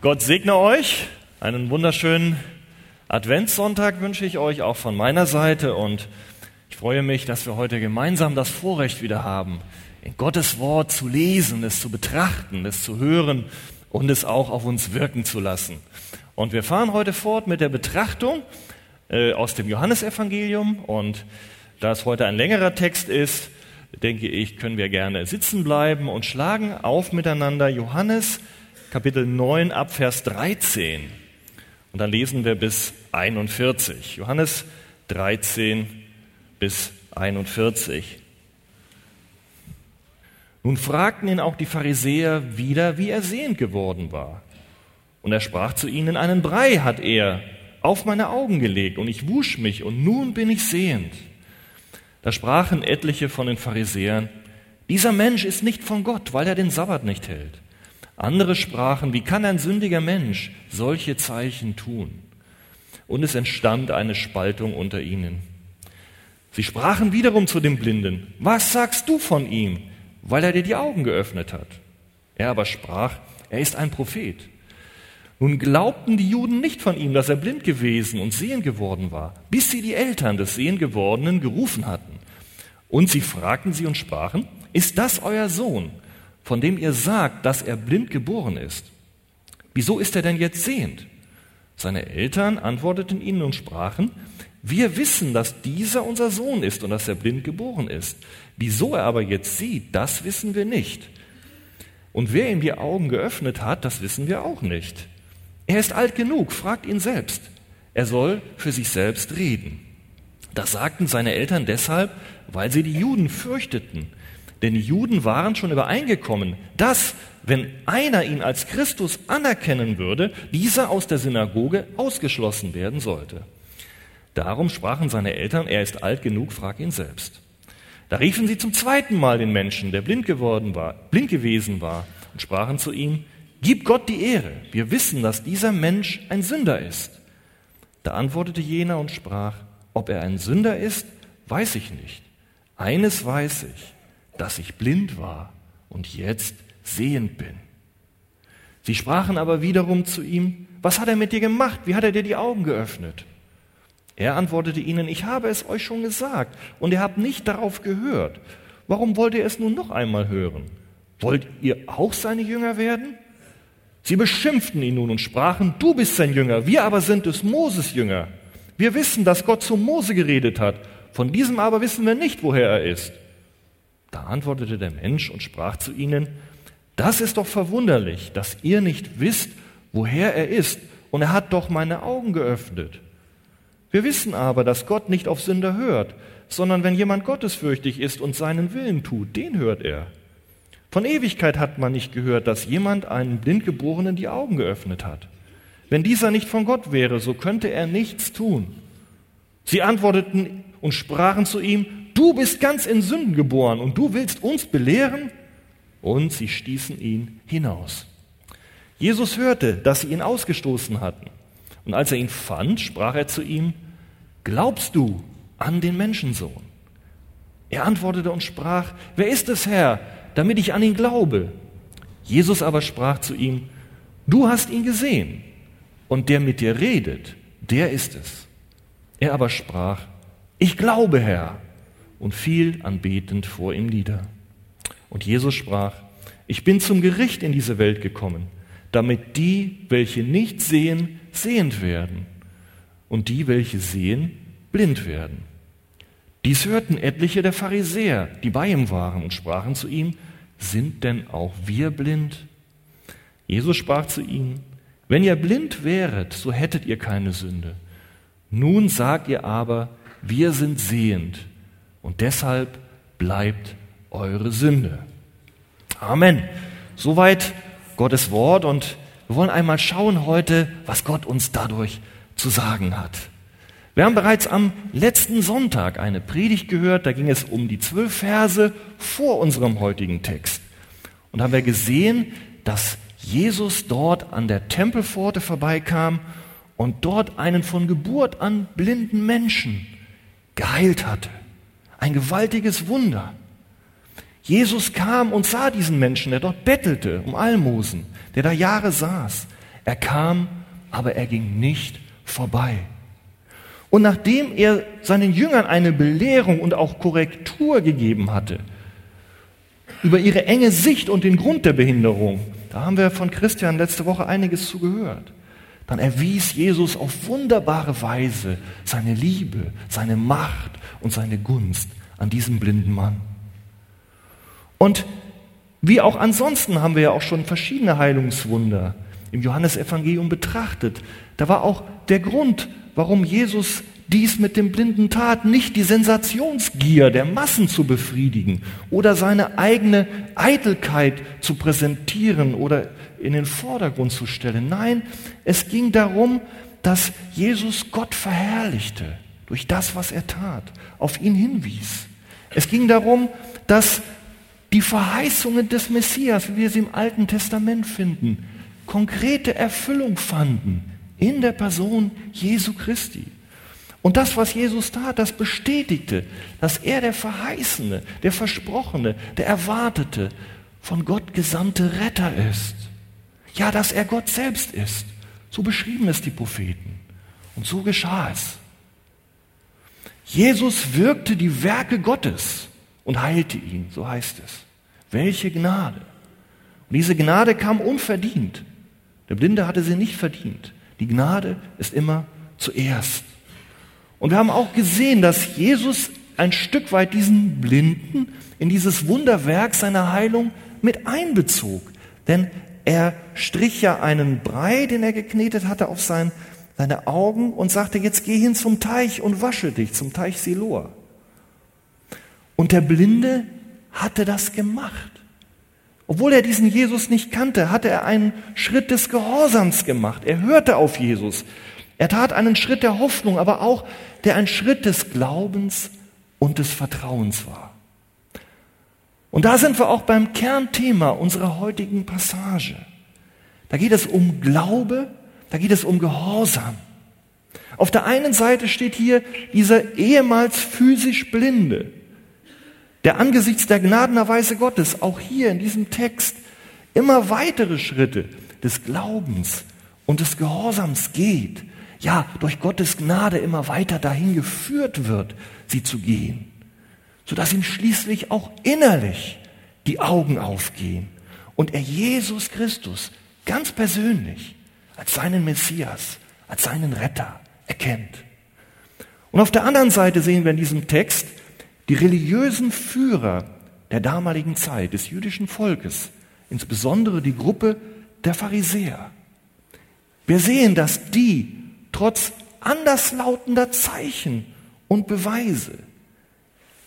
Gott segne euch. Einen wunderschönen Adventssonntag wünsche ich euch auch von meiner Seite und ich freue mich, dass wir heute gemeinsam das Vorrecht wieder haben, in Gottes Wort zu lesen, es zu betrachten, es zu hören und es auch auf uns wirken zu lassen. Und wir fahren heute fort mit der Betrachtung äh, aus dem Johannesevangelium und da es heute ein längerer Text ist, denke ich, können wir gerne sitzen bleiben und schlagen auf miteinander Johannes Kapitel 9 ab Vers 13. Und dann lesen wir bis 41. Johannes 13 bis 41. Nun fragten ihn auch die Pharisäer wieder, wie er sehend geworden war. Und er sprach zu ihnen, einen Brei hat er auf meine Augen gelegt und ich wusch mich und nun bin ich sehend. Da sprachen etliche von den Pharisäern, dieser Mensch ist nicht von Gott, weil er den Sabbat nicht hält. Andere sprachen, wie kann ein sündiger Mensch solche Zeichen tun? Und es entstand eine Spaltung unter ihnen. Sie sprachen wiederum zu dem Blinden, was sagst du von ihm, weil er dir die Augen geöffnet hat? Er aber sprach, er ist ein Prophet. Nun glaubten die Juden nicht von ihm, dass er blind gewesen und sehend geworden war, bis sie die Eltern des sehend gewordenen gerufen hatten. Und sie fragten sie und sprachen, ist das euer Sohn, von dem ihr sagt, dass er blind geboren ist? Wieso ist er denn jetzt sehend? Seine Eltern antworteten ihnen und sprachen, wir wissen, dass dieser unser Sohn ist und dass er blind geboren ist. Wieso er aber jetzt sieht, das wissen wir nicht. Und wer ihm die Augen geöffnet hat, das wissen wir auch nicht. Er ist alt genug, fragt ihn selbst. Er soll für sich selbst reden. Das sagten seine Eltern deshalb, weil sie die Juden fürchteten. Denn Juden waren schon übereingekommen, dass, wenn einer ihn als Christus anerkennen würde, dieser aus der Synagoge ausgeschlossen werden sollte. Darum sprachen seine Eltern, er ist alt genug, frag ihn selbst. Da riefen sie zum zweiten Mal den Menschen, der blind geworden war, blind gewesen war, und sprachen zu ihm, Gib Gott die Ehre. Wir wissen, dass dieser Mensch ein Sünder ist. Da antwortete jener und sprach, ob er ein Sünder ist, weiß ich nicht. Eines weiß ich, dass ich blind war und jetzt sehend bin. Sie sprachen aber wiederum zu ihm, was hat er mit dir gemacht? Wie hat er dir die Augen geöffnet? Er antwortete ihnen, ich habe es euch schon gesagt und ihr habt nicht darauf gehört. Warum wollt ihr es nun noch einmal hören? Wollt ihr auch seine Jünger werden? Sie beschimpften ihn nun und sprachen, du bist sein Jünger, wir aber sind des Moses Jünger. Wir wissen, dass Gott zu Mose geredet hat, von diesem aber wissen wir nicht, woher er ist. Da antwortete der Mensch und sprach zu ihnen, das ist doch verwunderlich, dass ihr nicht wisst, woher er ist, und er hat doch meine Augen geöffnet. Wir wissen aber, dass Gott nicht auf Sünder hört, sondern wenn jemand gottesfürchtig ist und seinen Willen tut, den hört er. Von Ewigkeit hat man nicht gehört, dass jemand einen Blindgeborenen die Augen geöffnet hat. Wenn dieser nicht von Gott wäre, so könnte er nichts tun. Sie antworteten und sprachen zu ihm, du bist ganz in Sünden geboren und du willst uns belehren? Und sie stießen ihn hinaus. Jesus hörte, dass sie ihn ausgestoßen hatten. Und als er ihn fand, sprach er zu ihm, glaubst du an den Menschensohn? Er antwortete und sprach, wer ist es, Herr, damit ich an ihn glaube. Jesus aber sprach zu ihm, du hast ihn gesehen und der mit dir redet, der ist es. Er aber sprach, ich glaube, Herr, und fiel anbetend vor ihm nieder. Und Jesus sprach, ich bin zum Gericht in diese Welt gekommen, damit die, welche nicht sehen, sehend werden und die, welche sehen, blind werden. Dies hörten etliche der Pharisäer, die bei ihm waren, und sprachen zu ihm, sind denn auch wir blind? Jesus sprach zu ihnen, wenn ihr blind wäret, so hättet ihr keine Sünde. Nun sagt ihr aber, wir sind sehend und deshalb bleibt eure Sünde. Amen. Soweit Gottes Wort und wir wollen einmal schauen heute, was Gott uns dadurch zu sagen hat. Wir haben bereits am letzten Sonntag eine Predigt gehört, da ging es um die zwölf Verse vor unserem heutigen Text. Und haben wir gesehen, dass Jesus dort an der Tempelpforte vorbeikam und dort einen von Geburt an blinden Menschen geheilt hatte. Ein gewaltiges Wunder. Jesus kam und sah diesen Menschen, der dort bettelte um Almosen, der da Jahre saß. Er kam, aber er ging nicht vorbei. Und nachdem er seinen Jüngern eine Belehrung und auch Korrektur gegeben hatte, über ihre enge Sicht und den Grund der Behinderung, da haben wir von Christian letzte Woche einiges zu gehört, dann erwies Jesus auf wunderbare Weise seine Liebe, seine Macht und seine Gunst an diesem blinden Mann. Und wie auch ansonsten haben wir ja auch schon verschiedene Heilungswunder im Johannesevangelium betrachtet. Da war auch der Grund, warum Jesus dies mit dem Blinden tat, nicht die Sensationsgier der Massen zu befriedigen oder seine eigene Eitelkeit zu präsentieren oder in den Vordergrund zu stellen. Nein, es ging darum, dass Jesus Gott verherrlichte durch das, was er tat, auf ihn hinwies. Es ging darum, dass die Verheißungen des Messias, wie wir sie im Alten Testament finden, konkrete Erfüllung fanden in der Person Jesu Christi. Und das, was Jesus tat, das bestätigte, dass er der Verheißene, der Versprochene, der Erwartete, von Gott gesandte Retter ist. Ja, dass er Gott selbst ist. So beschrieben es die Propheten. Und so geschah es. Jesus wirkte die Werke Gottes und heilte ihn, so heißt es. Welche Gnade. Und diese Gnade kam unverdient. Der Blinde hatte sie nicht verdient. Die Gnade ist immer zuerst. Und wir haben auch gesehen, dass Jesus ein Stück weit diesen Blinden in dieses Wunderwerk seiner Heilung mit einbezog. Denn er strich ja einen Brei, den er geknetet hatte, auf sein, seine Augen und sagte, jetzt geh hin zum Teich und wasche dich, zum Teich Siloa. Und der Blinde hatte das gemacht. Obwohl er diesen Jesus nicht kannte, hatte er einen Schritt des Gehorsams gemacht. Er hörte auf Jesus. Er tat einen Schritt der Hoffnung, aber auch der ein Schritt des Glaubens und des Vertrauens war. Und da sind wir auch beim Kernthema unserer heutigen Passage. Da geht es um Glaube, da geht es um Gehorsam. Auf der einen Seite steht hier dieser ehemals physisch Blinde, der angesichts der Gnadenerweise Gottes auch hier in diesem Text immer weitere Schritte des Glaubens und des Gehorsams geht, ja, durch Gottes Gnade immer weiter dahin geführt wird, sie zu gehen, sodass ihm schließlich auch innerlich die Augen aufgehen und er Jesus Christus ganz persönlich als seinen Messias, als seinen Retter erkennt. Und auf der anderen Seite sehen wir in diesem Text die religiösen Führer der damaligen Zeit des jüdischen Volkes, insbesondere die Gruppe der Pharisäer. Wir sehen, dass die trotz anderslautender Zeichen und Beweise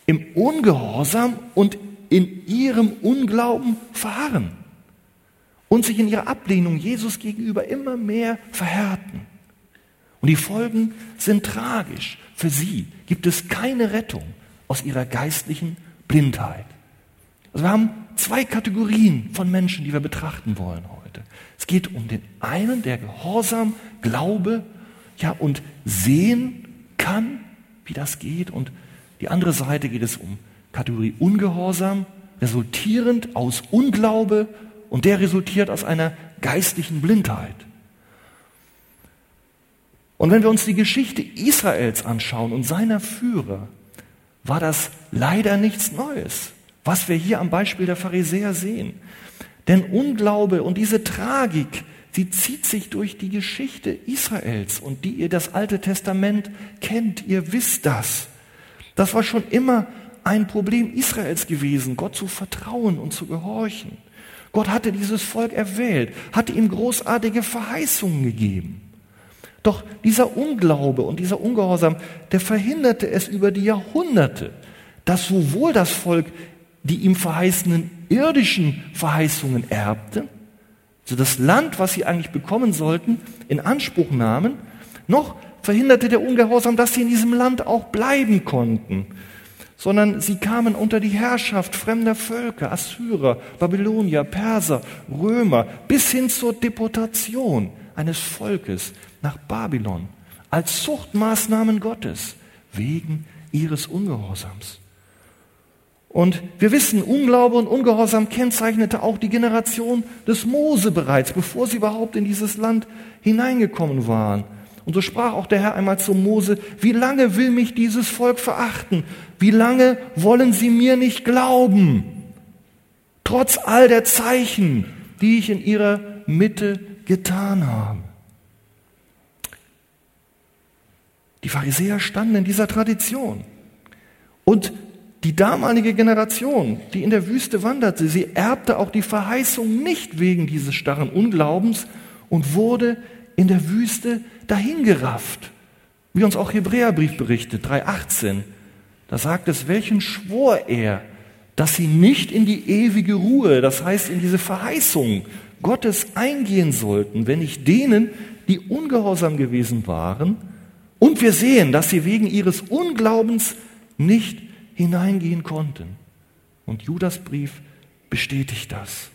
im Ungehorsam und in ihrem Unglauben verharren und sich in ihrer Ablehnung Jesus gegenüber immer mehr verhärten. Und die Folgen sind tragisch. Für sie gibt es keine Rettung aus ihrer geistlichen Blindheit. Also wir haben zwei Kategorien von Menschen, die wir betrachten wollen heute. Es geht um den einen, der Gehorsam, Glaube ja, und sehen kann, wie das geht. Und die andere Seite geht es um Kategorie Ungehorsam, resultierend aus Unglaube und der resultiert aus einer geistlichen Blindheit. Und wenn wir uns die Geschichte Israels anschauen und seiner Führer, war das leider nichts Neues, was wir hier am Beispiel der Pharisäer sehen. Denn Unglaube und diese Tragik Sie zieht sich durch die Geschichte Israels und die ihr das Alte Testament kennt. Ihr wisst das. Das war schon immer ein Problem Israels gewesen, Gott zu vertrauen und zu gehorchen. Gott hatte dieses Volk erwählt, hatte ihm großartige Verheißungen gegeben. Doch dieser Unglaube und dieser Ungehorsam, der verhinderte es über die Jahrhunderte, dass sowohl das Volk die ihm verheißenen irdischen Verheißungen erbte, so das Land, was sie eigentlich bekommen sollten, in Anspruch nahmen, noch verhinderte der Ungehorsam, dass sie in diesem Land auch bleiben konnten, sondern sie kamen unter die Herrschaft fremder Völker, Assyrer, Babylonier, Perser, Römer, bis hin zur Deportation eines Volkes nach Babylon als Zuchtmaßnahmen Gottes wegen ihres Ungehorsams. Und wir wissen, Unglaube und Ungehorsam kennzeichnete auch die Generation des Mose bereits, bevor sie überhaupt in dieses Land hineingekommen waren. Und so sprach auch der Herr einmal zu Mose, wie lange will mich dieses Volk verachten? Wie lange wollen sie mir nicht glauben? Trotz all der Zeichen, die ich in ihrer Mitte getan habe. Die Pharisäer standen in dieser Tradition. Und die damalige Generation, die in der Wüste wanderte, sie erbte auch die Verheißung nicht wegen dieses starren Unglaubens und wurde in der Wüste dahingerafft. Wie uns auch Hebräerbrief berichtet, 3.18. Da sagt es, welchen schwor er, dass sie nicht in die ewige Ruhe, das heißt in diese Verheißung Gottes eingehen sollten, wenn nicht denen, die ungehorsam gewesen waren. Und wir sehen, dass sie wegen ihres Unglaubens nicht hineingehen konnten. Und Judas Brief bestätigt das.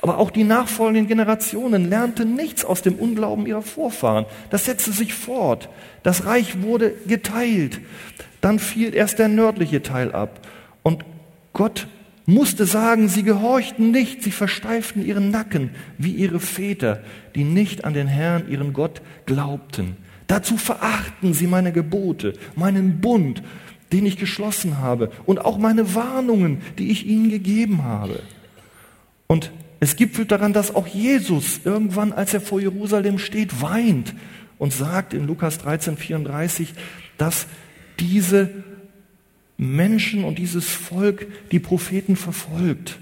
Aber auch die nachfolgenden Generationen lernten nichts aus dem Unglauben ihrer Vorfahren. Das setzte sich fort. Das Reich wurde geteilt. Dann fiel erst der nördliche Teil ab. Und Gott musste sagen, sie gehorchten nicht, sie versteiften ihren Nacken wie ihre Väter, die nicht an den Herrn, ihren Gott, glaubten. Dazu verachten sie meine Gebote, meinen Bund, den ich geschlossen habe und auch meine Warnungen, die ich ihnen gegeben habe. Und es gipfelt daran, dass auch Jesus irgendwann, als er vor Jerusalem steht, weint und sagt in Lukas 13, 34, dass diese Menschen und dieses Volk die Propheten verfolgt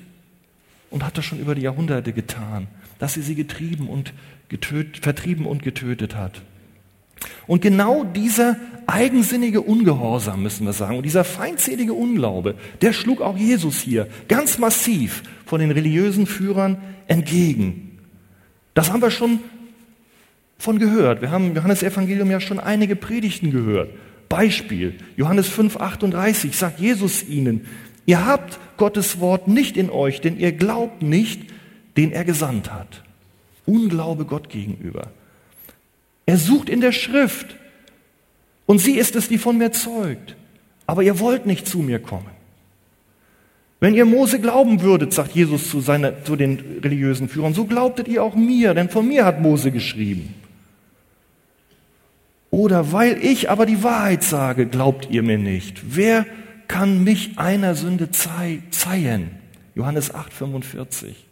und hat das schon über die Jahrhunderte getan, dass sie sie getrieben und getötet, vertrieben und getötet hat. Und genau dieser eigensinnige Ungehorsam, müssen wir sagen, und dieser feindselige Unglaube, der schlug auch Jesus hier ganz massiv von den religiösen Führern entgegen. Das haben wir schon von gehört. Wir haben im Johannes Evangelium ja schon einige Predigten gehört. Beispiel, Johannes 5, 38 sagt Jesus ihnen, ihr habt Gottes Wort nicht in euch, denn ihr glaubt nicht, den er gesandt hat. Unglaube Gott gegenüber. Er sucht in der Schrift. Und sie ist es, die von mir zeugt. Aber ihr wollt nicht zu mir kommen. Wenn ihr Mose glauben würdet, sagt Jesus zu, seiner, zu den religiösen Führern, so glaubtet ihr auch mir, denn von mir hat Mose geschrieben. Oder weil ich aber die Wahrheit sage, glaubt ihr mir nicht. Wer kann mich einer Sünde zeihen? Johannes 8, 45.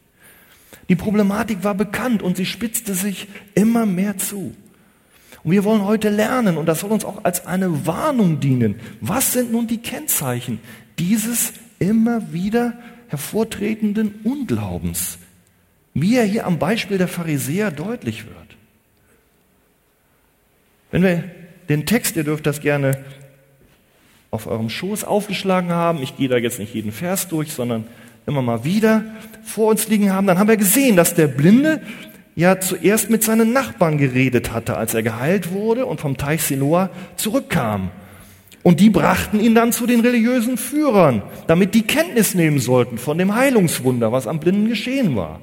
Die Problematik war bekannt und sie spitzte sich immer mehr zu. Und wir wollen heute lernen, und das soll uns auch als eine Warnung dienen, was sind nun die Kennzeichen dieses immer wieder hervortretenden Unglaubens, wie er hier am Beispiel der Pharisäer deutlich wird. Wenn wir den Text, ihr dürft das gerne auf eurem Schoß aufgeschlagen haben, ich gehe da jetzt nicht jeden Vers durch, sondern immer mal wieder vor uns liegen haben, dann haben wir gesehen, dass der Blinde ja zuerst mit seinen Nachbarn geredet hatte, als er geheilt wurde und vom Teich Siloa zurückkam. Und die brachten ihn dann zu den religiösen Führern, damit die Kenntnis nehmen sollten von dem Heilungswunder, was am Blinden geschehen war.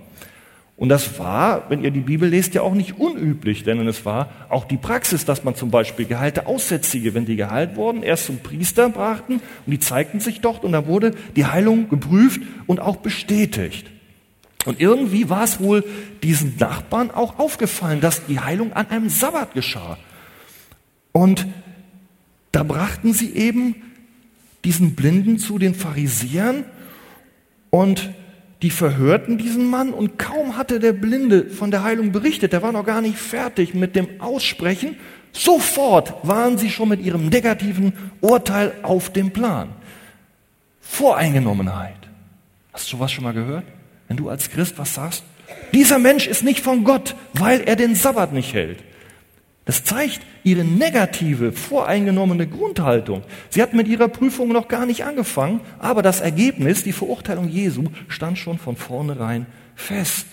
Und das war, wenn ihr die Bibel lest, ja auch nicht unüblich, denn es war auch die Praxis, dass man zum Beispiel geheilte Aussätzige, wenn die geheilt wurden, erst zum Priester brachten und die zeigten sich dort und da wurde die Heilung geprüft und auch bestätigt. Und irgendwie war es wohl diesen Nachbarn auch aufgefallen, dass die Heilung an einem Sabbat geschah. Und da brachten sie eben diesen Blinden zu den Pharisäern und die verhörten diesen Mann und kaum hatte der Blinde von der Heilung berichtet, der war noch gar nicht fertig mit dem Aussprechen, sofort waren sie schon mit ihrem negativen Urteil auf dem Plan. Voreingenommenheit. Hast du sowas schon mal gehört? Wenn du als Christ was sagst, dieser Mensch ist nicht von Gott, weil er den Sabbat nicht hält. Das zeigt ihre negative, voreingenommene Grundhaltung. Sie hat mit ihrer Prüfung noch gar nicht angefangen, aber das Ergebnis, die Verurteilung Jesu, stand schon von vornherein fest.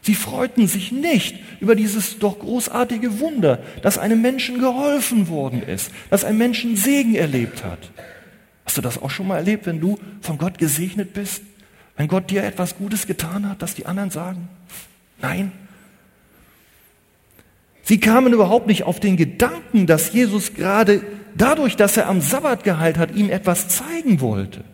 Sie freuten sich nicht über dieses doch großartige Wunder, dass einem Menschen geholfen worden ist, dass ein Menschen Segen erlebt hat. Hast du das auch schon mal erlebt, wenn du von Gott gesegnet bist? Wenn Gott dir etwas Gutes getan hat, dass die anderen sagen, nein. Sie kamen überhaupt nicht auf den Gedanken, dass Jesus gerade dadurch, dass er am Sabbat geheilt hat, ihnen etwas zeigen wollte.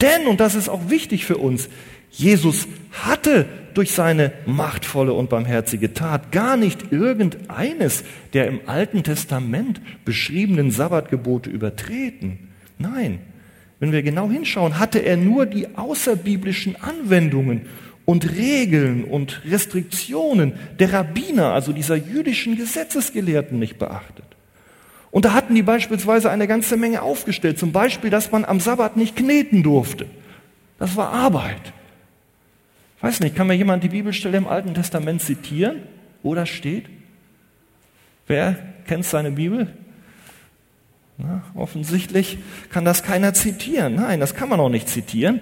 Denn, und das ist auch wichtig für uns, Jesus hatte durch seine machtvolle und barmherzige Tat gar nicht irgendeines der im Alten Testament beschriebenen Sabbatgebote übertreten. Nein, wenn wir genau hinschauen, hatte er nur die außerbiblischen Anwendungen und Regeln und Restriktionen der Rabbiner, also dieser jüdischen Gesetzesgelehrten, nicht beachtet. Und da hatten die beispielsweise eine ganze Menge aufgestellt. Zum Beispiel, dass man am Sabbat nicht kneten durfte. Das war Arbeit. Ich weiß nicht, kann mir jemand die Bibelstelle im Alten Testament zitieren, wo das steht? Wer kennt seine Bibel? Na, offensichtlich kann das keiner zitieren. Nein, das kann man auch nicht zitieren.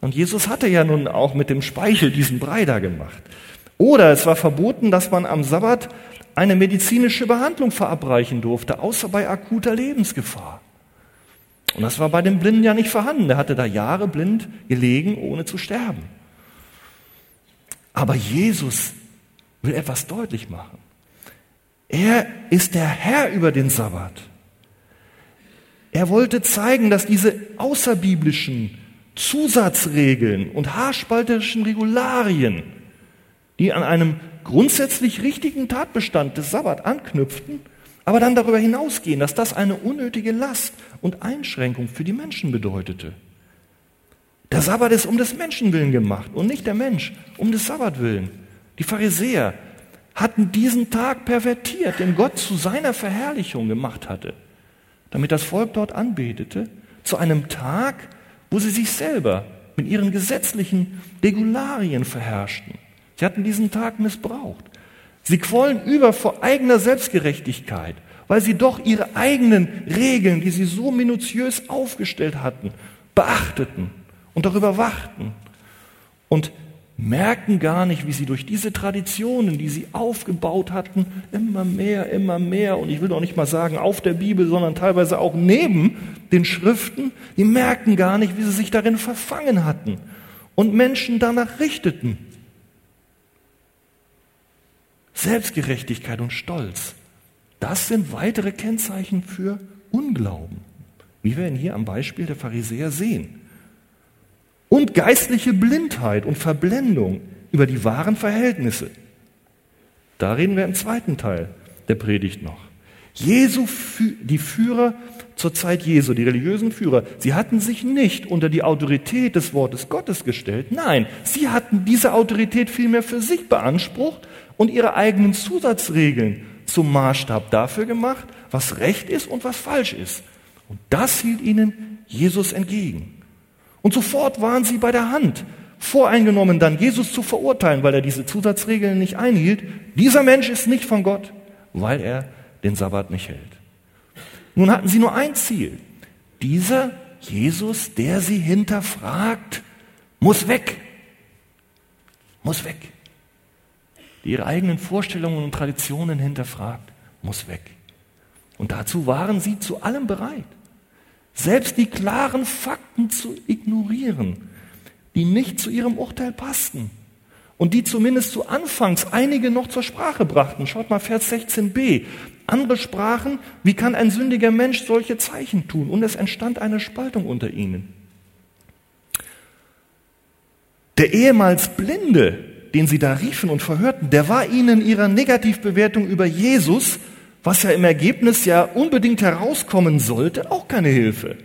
Und Jesus hatte ja nun auch mit dem Speichel diesen Brei da gemacht. Oder es war verboten, dass man am Sabbat eine medizinische Behandlung verabreichen durfte, außer bei akuter Lebensgefahr. Und das war bei dem Blinden ja nicht vorhanden. Der hatte da Jahre blind gelegen, ohne zu sterben. Aber Jesus will etwas deutlich machen. Er ist der Herr über den Sabbat. Er wollte zeigen, dass diese außerbiblischen Zusatzregeln und haarspalterischen Regularien, die an einem grundsätzlich richtigen Tatbestand des Sabbat anknüpften, aber dann darüber hinausgehen, dass das eine unnötige Last und Einschränkung für die Menschen bedeutete. Der Sabbat ist um des Menschen willen gemacht und nicht der Mensch um des Sabbat willen. Die Pharisäer hatten diesen Tag pervertiert, den Gott zu seiner Verherrlichung gemacht hatte, damit das Volk dort anbetete, zu einem Tag, wo sie sich selber mit ihren gesetzlichen Regularien verherrschten. Sie hatten diesen Tag missbraucht. Sie quollen über vor eigener Selbstgerechtigkeit, weil sie doch ihre eigenen Regeln, die sie so minutiös aufgestellt hatten, beachteten und darüber wachten und merken gar nicht, wie sie durch diese Traditionen, die sie aufgebaut hatten, immer mehr, immer mehr, und ich will doch nicht mal sagen auf der Bibel, sondern teilweise auch neben den Schriften, die merken gar nicht, wie sie sich darin verfangen hatten und Menschen danach richteten. Selbstgerechtigkeit und Stolz. Das sind weitere Kennzeichen für Unglauben, wie wir ihn hier am Beispiel der Pharisäer sehen. Und geistliche Blindheit und Verblendung über die wahren Verhältnisse. Da reden wir im zweiten Teil der Predigt noch. Jesu, die Führer zur Zeit Jesu, die religiösen Führer, sie hatten sich nicht unter die Autorität des Wortes Gottes gestellt. Nein, sie hatten diese Autorität vielmehr für sich beansprucht und ihre eigenen Zusatzregeln zum Maßstab dafür gemacht, was recht ist und was falsch ist. Und das hielt ihnen Jesus entgegen. Und sofort waren sie bei der Hand, voreingenommen dann Jesus zu verurteilen, weil er diese Zusatzregeln nicht einhielt. Dieser Mensch ist nicht von Gott, weil er den Sabbat nicht hält. Nun hatten sie nur ein Ziel. Dieser Jesus, der sie hinterfragt, muss weg. Muss weg die ihre eigenen Vorstellungen und Traditionen hinterfragt, muss weg. Und dazu waren sie zu allem bereit, selbst die klaren Fakten zu ignorieren, die nicht zu ihrem Urteil passten und die zumindest zu Anfangs einige noch zur Sprache brachten. Schaut mal Vers 16b. Andere sprachen, wie kann ein sündiger Mensch solche Zeichen tun? Und es entstand eine Spaltung unter ihnen. Der ehemals Blinde den sie da riefen und verhörten, der war ihnen ihrer Negativbewertung über Jesus, was ja im Ergebnis ja unbedingt herauskommen sollte, auch keine Hilfe.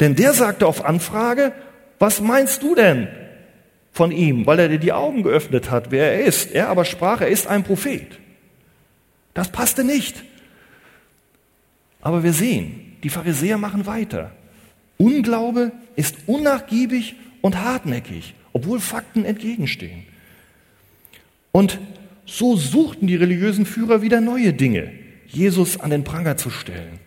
Denn der sagte auf Anfrage, was meinst du denn von ihm, weil er dir die Augen geöffnet hat, wer er ist. Er aber sprach, er ist ein Prophet. Das passte nicht. Aber wir sehen, die Pharisäer machen weiter. Unglaube ist unnachgiebig und hartnäckig, obwohl Fakten entgegenstehen. Und so suchten die religiösen Führer wieder neue Dinge, Jesus an den Pranger zu stellen.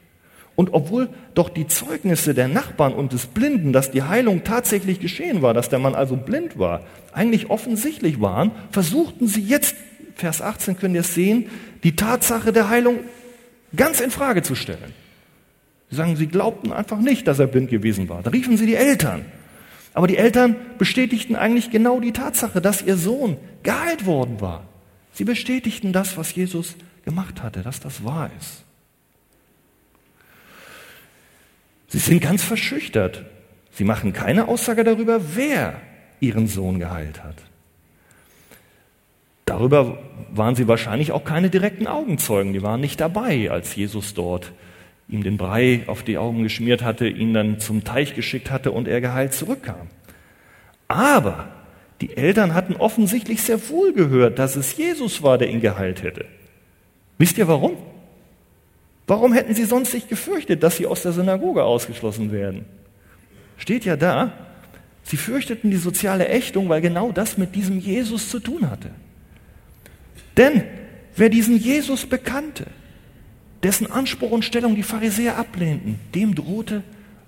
Und obwohl doch die Zeugnisse der Nachbarn und des Blinden, dass die Heilung tatsächlich geschehen war, dass der Mann also blind war, eigentlich offensichtlich waren, versuchten sie jetzt, Vers 18 können ihr es sehen, die Tatsache der Heilung ganz in Frage zu stellen. Sie sagen, sie glaubten einfach nicht, dass er blind gewesen war. Da riefen sie die Eltern. Aber die Eltern bestätigten eigentlich genau die Tatsache, dass ihr Sohn geheilt worden war. Sie bestätigten das, was Jesus gemacht hatte, dass das wahr ist. Sie sind ganz verschüchtert. Sie machen keine Aussage darüber, wer ihren Sohn geheilt hat. Darüber waren sie wahrscheinlich auch keine direkten Augenzeugen. Die waren nicht dabei, als Jesus dort ihm den Brei auf die Augen geschmiert hatte, ihn dann zum Teich geschickt hatte und er geheilt zurückkam. Aber die Eltern hatten offensichtlich sehr wohl gehört, dass es Jesus war, der ihn geheilt hätte. Wisst ihr warum? Warum hätten sie sonst sich gefürchtet, dass sie aus der Synagoge ausgeschlossen werden? Steht ja da, sie fürchteten die soziale Ächtung, weil genau das mit diesem Jesus zu tun hatte. Denn wer diesen Jesus bekannte, dessen Anspruch und Stellung die Pharisäer ablehnten, dem drohte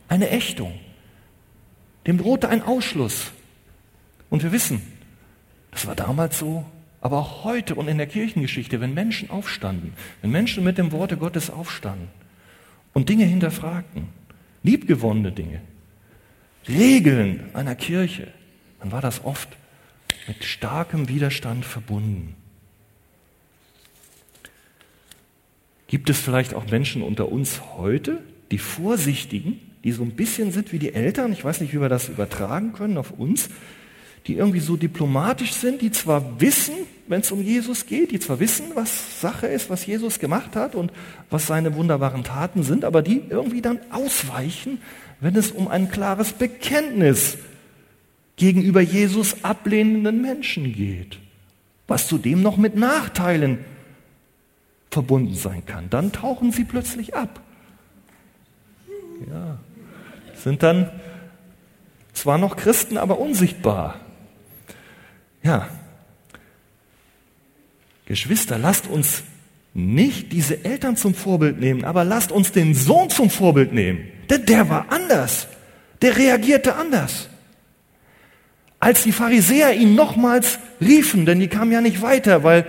eine Ächtung, dem drohte ein Ausschluss. Und wir wissen, das war damals so, aber auch heute und in der Kirchengeschichte, wenn Menschen aufstanden, wenn Menschen mit dem Worte Gottes aufstanden und Dinge hinterfragten, liebgewonnene Dinge, Regeln einer Kirche, dann war das oft mit starkem Widerstand verbunden. Gibt es vielleicht auch Menschen unter uns heute, die Vorsichtigen, die so ein bisschen sind wie die Eltern, ich weiß nicht, wie wir das übertragen können auf uns, die irgendwie so diplomatisch sind, die zwar wissen, wenn es um Jesus geht, die zwar wissen, was Sache ist, was Jesus gemacht hat und was seine wunderbaren Taten sind, aber die irgendwie dann ausweichen, wenn es um ein klares Bekenntnis gegenüber Jesus ablehnenden Menschen geht, was zudem noch mit Nachteilen verbunden sein kann. Dann tauchen sie plötzlich ab. Ja, sind dann zwar noch Christen, aber unsichtbar. Ja. Geschwister, lasst uns nicht diese Eltern zum Vorbild nehmen, aber lasst uns den Sohn zum Vorbild nehmen. Denn der war anders. Der reagierte anders. Als die Pharisäer ihn nochmals riefen, denn die kamen ja nicht weiter, weil,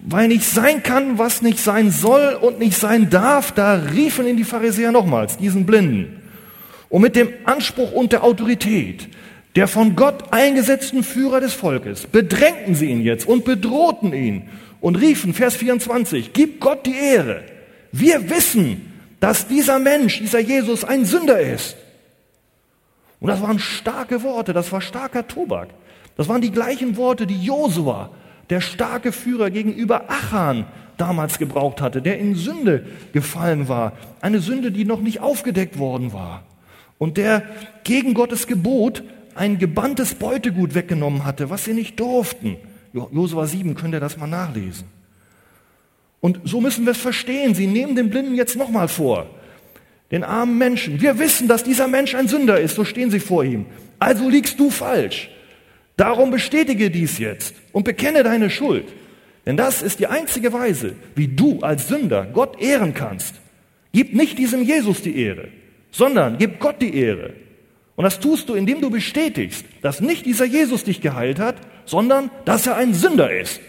weil nicht sein kann, was nicht sein soll und nicht sein darf, da riefen ihn die Pharisäer nochmals, diesen Blinden. Und mit dem Anspruch und der Autorität, der von Gott eingesetzten Führer des Volkes, bedrängten sie ihn jetzt und bedrohten ihn und riefen, Vers 24, gib Gott die Ehre. Wir wissen, dass dieser Mensch, dieser Jesus ein Sünder ist. Und das waren starke Worte, das war starker Tobak. Das waren die gleichen Worte, die Josua, der starke Führer gegenüber Achan damals gebraucht hatte, der in Sünde gefallen war. Eine Sünde, die noch nicht aufgedeckt worden war. Und der gegen Gottes Gebot ein gebanntes Beutegut weggenommen hatte, was sie nicht durften. Josua 7 könnt ihr das mal nachlesen. Und so müssen wir es verstehen. Sie nehmen den Blinden jetzt nochmal vor. Den armen Menschen. Wir wissen, dass dieser Mensch ein Sünder ist. So stehen sie vor ihm. Also liegst du falsch. Darum bestätige dies jetzt und bekenne deine Schuld. Denn das ist die einzige Weise, wie du als Sünder Gott ehren kannst. Gib nicht diesem Jesus die Ehre, sondern gib Gott die Ehre. Und das tust du, indem du bestätigst, dass nicht dieser Jesus dich geheilt hat, sondern dass er ein Sünder ist.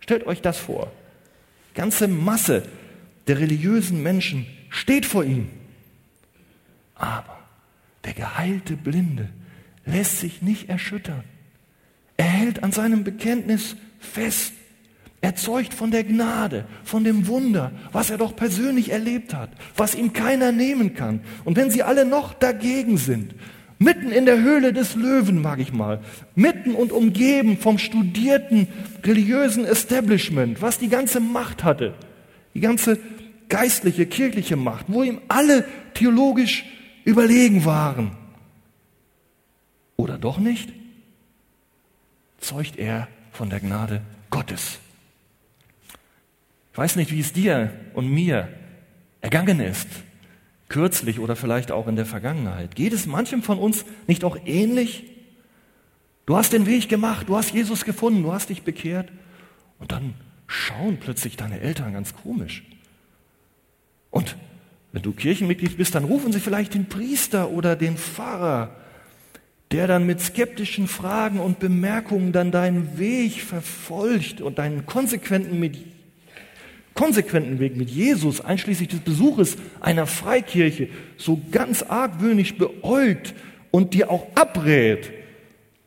Stellt euch das vor. Die ganze Masse der religiösen Menschen steht vor ihm. Aber der geheilte Blinde lässt sich nicht erschüttern. Er hält an seinem Bekenntnis fest. Er zeugt von der Gnade, von dem Wunder, was er doch persönlich erlebt hat, was ihm keiner nehmen kann. Und wenn sie alle noch dagegen sind, mitten in der Höhle des Löwen, mag ich mal, mitten und umgeben vom studierten religiösen Establishment, was die ganze Macht hatte, die ganze geistliche, kirchliche Macht, wo ihm alle theologisch überlegen waren. Oder doch nicht? Zeugt er von der Gnade Gottes. Weiß nicht, wie es dir und mir ergangen ist, kürzlich oder vielleicht auch in der Vergangenheit. Geht es manchem von uns nicht auch ähnlich? Du hast den Weg gemacht, du hast Jesus gefunden, du hast dich bekehrt und dann schauen plötzlich deine Eltern ganz komisch. Und wenn du Kirchenmitglied bist, dann rufen sie vielleicht den Priester oder den Pfarrer, der dann mit skeptischen Fragen und Bemerkungen dann deinen Weg verfolgt und deinen konsequenten konsequenten Weg mit Jesus, einschließlich des Besuches einer Freikirche, so ganz argwöhnisch beäugt und dir auch abrät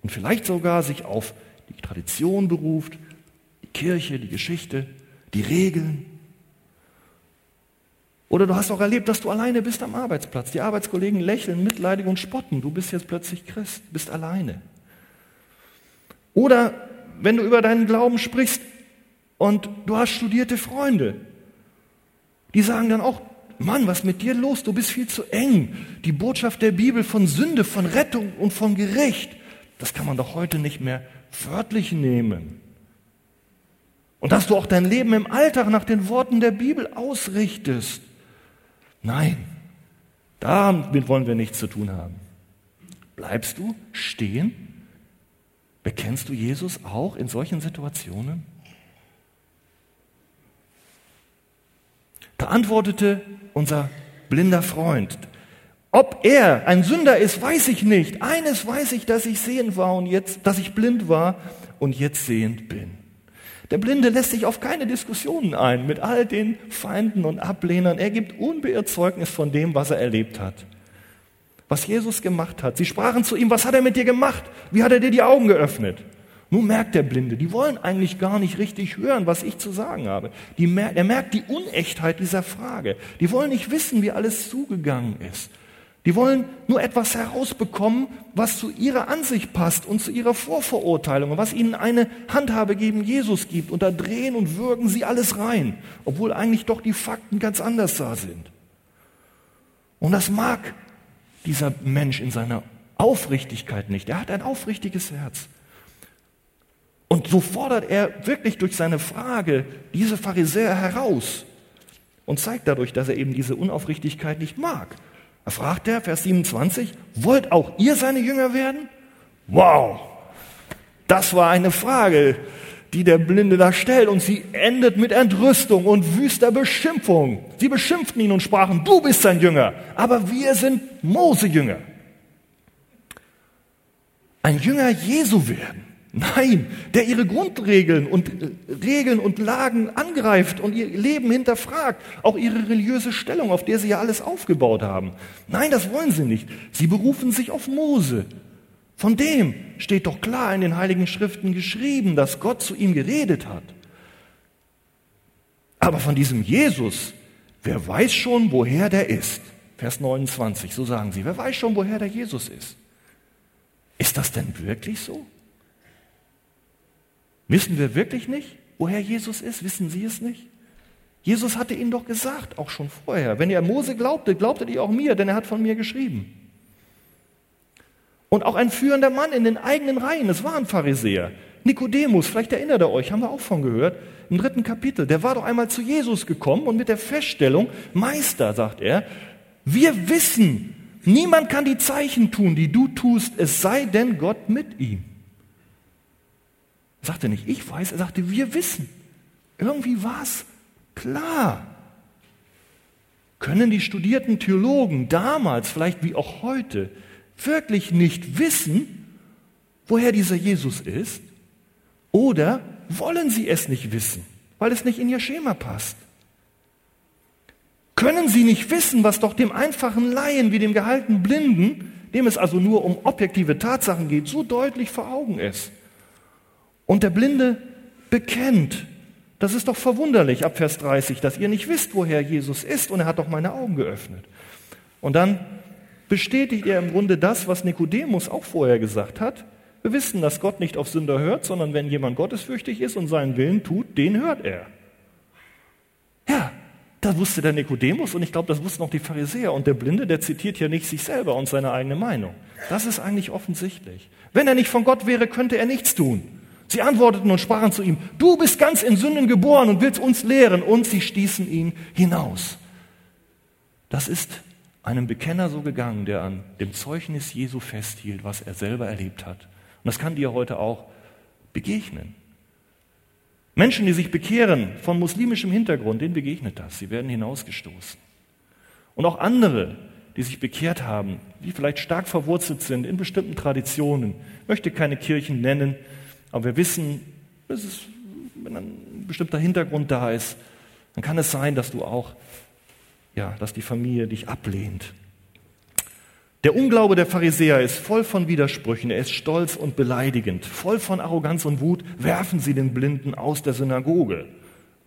und vielleicht sogar sich auf die Tradition beruft, die Kirche, die Geschichte, die Regeln. Oder du hast auch erlebt, dass du alleine bist am Arbeitsplatz. Die Arbeitskollegen lächeln mitleidig und spotten. Du bist jetzt plötzlich Christ, bist alleine. Oder wenn du über deinen Glauben sprichst und du hast studierte Freunde, die sagen dann auch, Mann, was mit dir los? Du bist viel zu eng. Die Botschaft der Bibel von Sünde, von Rettung und von Gericht, das kann man doch heute nicht mehr wörtlich nehmen. Und dass du auch dein Leben im Alltag nach den Worten der Bibel ausrichtest. Nein, damit wollen wir nichts zu tun haben. Bleibst du stehen? Bekennst du Jesus auch in solchen Situationen? Da antwortete unser blinder Freund, ob er ein Sünder ist, weiß ich nicht. Eines weiß ich, dass ich sehend war und jetzt, dass ich blind war und jetzt sehend bin. Der Blinde lässt sich auf keine Diskussionen ein mit all den Feinden und Ablehnern. Er gibt unbeirrt Zeugnis von dem, was er erlebt hat. Was Jesus gemacht hat. Sie sprachen zu ihm, was hat er mit dir gemacht? Wie hat er dir die Augen geöffnet? Nun merkt der Blinde, die wollen eigentlich gar nicht richtig hören, was ich zu sagen habe. Mer er merkt die Unechtheit dieser Frage. Die wollen nicht wissen, wie alles zugegangen ist. Die wollen nur etwas herausbekommen, was zu ihrer Ansicht passt und zu ihrer Vorverurteilung, was ihnen eine Handhabe geben Jesus gibt. Und da drehen und würgen sie alles rein, obwohl eigentlich doch die Fakten ganz anders da sind. Und das mag dieser Mensch in seiner Aufrichtigkeit nicht. Er hat ein aufrichtiges Herz. Und so fordert er wirklich durch seine Frage diese Pharisäer heraus und zeigt dadurch, dass er eben diese Unaufrichtigkeit nicht mag. Da fragt er, Vers 27, wollt auch ihr seine Jünger werden? Wow, das war eine Frage, die der Blinde da stellt und sie endet mit Entrüstung und wüster Beschimpfung. Sie beschimpften ihn und sprachen, du bist sein Jünger, aber wir sind Mose-Jünger. Ein Jünger Jesu werden. Nein, der ihre Grundregeln und äh, Regeln und Lagen angreift und ihr Leben hinterfragt, auch ihre religiöse Stellung, auf der sie ja alles aufgebaut haben. Nein, das wollen sie nicht. Sie berufen sich auf Mose. Von dem steht doch klar in den heiligen Schriften geschrieben, dass Gott zu ihm geredet hat. Aber von diesem Jesus, wer weiß schon, woher der ist? Vers 29, so sagen sie, wer weiß schon, woher der Jesus ist? Ist das denn wirklich so? Wissen wir wirklich nicht, woher Jesus ist? Wissen Sie es nicht? Jesus hatte ihnen doch gesagt, auch schon vorher, wenn ihr Mose glaubtet, glaubtet ihr auch mir, denn er hat von mir geschrieben. Und auch ein führender Mann in den eigenen Reihen, es war ein Pharisäer, Nikodemus, vielleicht erinnert ihr euch, haben wir auch von gehört, im dritten Kapitel, der war doch einmal zu Jesus gekommen und mit der Feststellung, Meister, sagt er, wir wissen, niemand kann die Zeichen tun, die du tust, es sei denn Gott mit ihm. Er sagte nicht, ich weiß, er sagte, wir wissen. Irgendwie war es klar. Können die studierten Theologen damals, vielleicht wie auch heute, wirklich nicht wissen, woher dieser Jesus ist? Oder wollen sie es nicht wissen, weil es nicht in ihr Schema passt? Können sie nicht wissen, was doch dem einfachen Laien wie dem gehaltenen Blinden, dem es also nur um objektive Tatsachen geht, so deutlich vor Augen ist? Und der Blinde bekennt. Das ist doch verwunderlich ab Vers 30, dass ihr nicht wisst, woher Jesus ist und er hat doch meine Augen geöffnet. Und dann bestätigt er im Grunde das, was Nikodemus auch vorher gesagt hat. Wir wissen, dass Gott nicht auf Sünder hört, sondern wenn jemand gottesfürchtig ist und seinen Willen tut, den hört er. Ja, das wusste der Nikodemus und ich glaube, das wussten auch die Pharisäer. Und der Blinde, der zitiert ja nicht sich selber und seine eigene Meinung. Das ist eigentlich offensichtlich. Wenn er nicht von Gott wäre, könnte er nichts tun. Sie antworteten und sprachen zu ihm, du bist ganz in Sünden geboren und willst uns lehren. Und sie stießen ihn hinaus. Das ist einem Bekenner so gegangen, der an dem Zeugnis Jesu festhielt, was er selber erlebt hat. Und das kann dir heute auch begegnen. Menschen, die sich bekehren von muslimischem Hintergrund, denen begegnet das. Sie werden hinausgestoßen. Und auch andere, die sich bekehrt haben, die vielleicht stark verwurzelt sind in bestimmten Traditionen. Möchte keine Kirchen nennen, aber wir wissen, ist, wenn ein bestimmter Hintergrund da ist, dann kann es sein, dass du auch, ja, dass die Familie dich ablehnt. Der Unglaube der Pharisäer ist voll von Widersprüchen, er ist stolz und beleidigend, voll von Arroganz und Wut. Werfen sie den Blinden aus der Synagoge,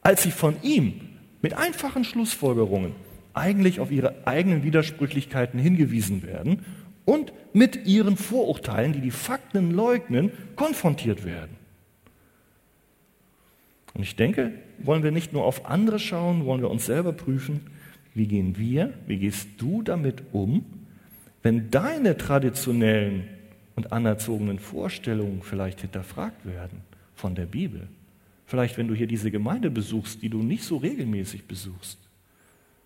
als sie von ihm mit einfachen Schlussfolgerungen eigentlich auf ihre eigenen Widersprüchlichkeiten hingewiesen werden und mit ihren Vorurteilen, die die Fakten leugnen, konfrontiert werden. Und ich denke, wollen wir nicht nur auf andere schauen, wollen wir uns selber prüfen, wie gehen wir, wie gehst du damit um, wenn deine traditionellen und anerzogenen Vorstellungen vielleicht hinterfragt werden von der Bibel. Vielleicht, wenn du hier diese Gemeinde besuchst, die du nicht so regelmäßig besuchst.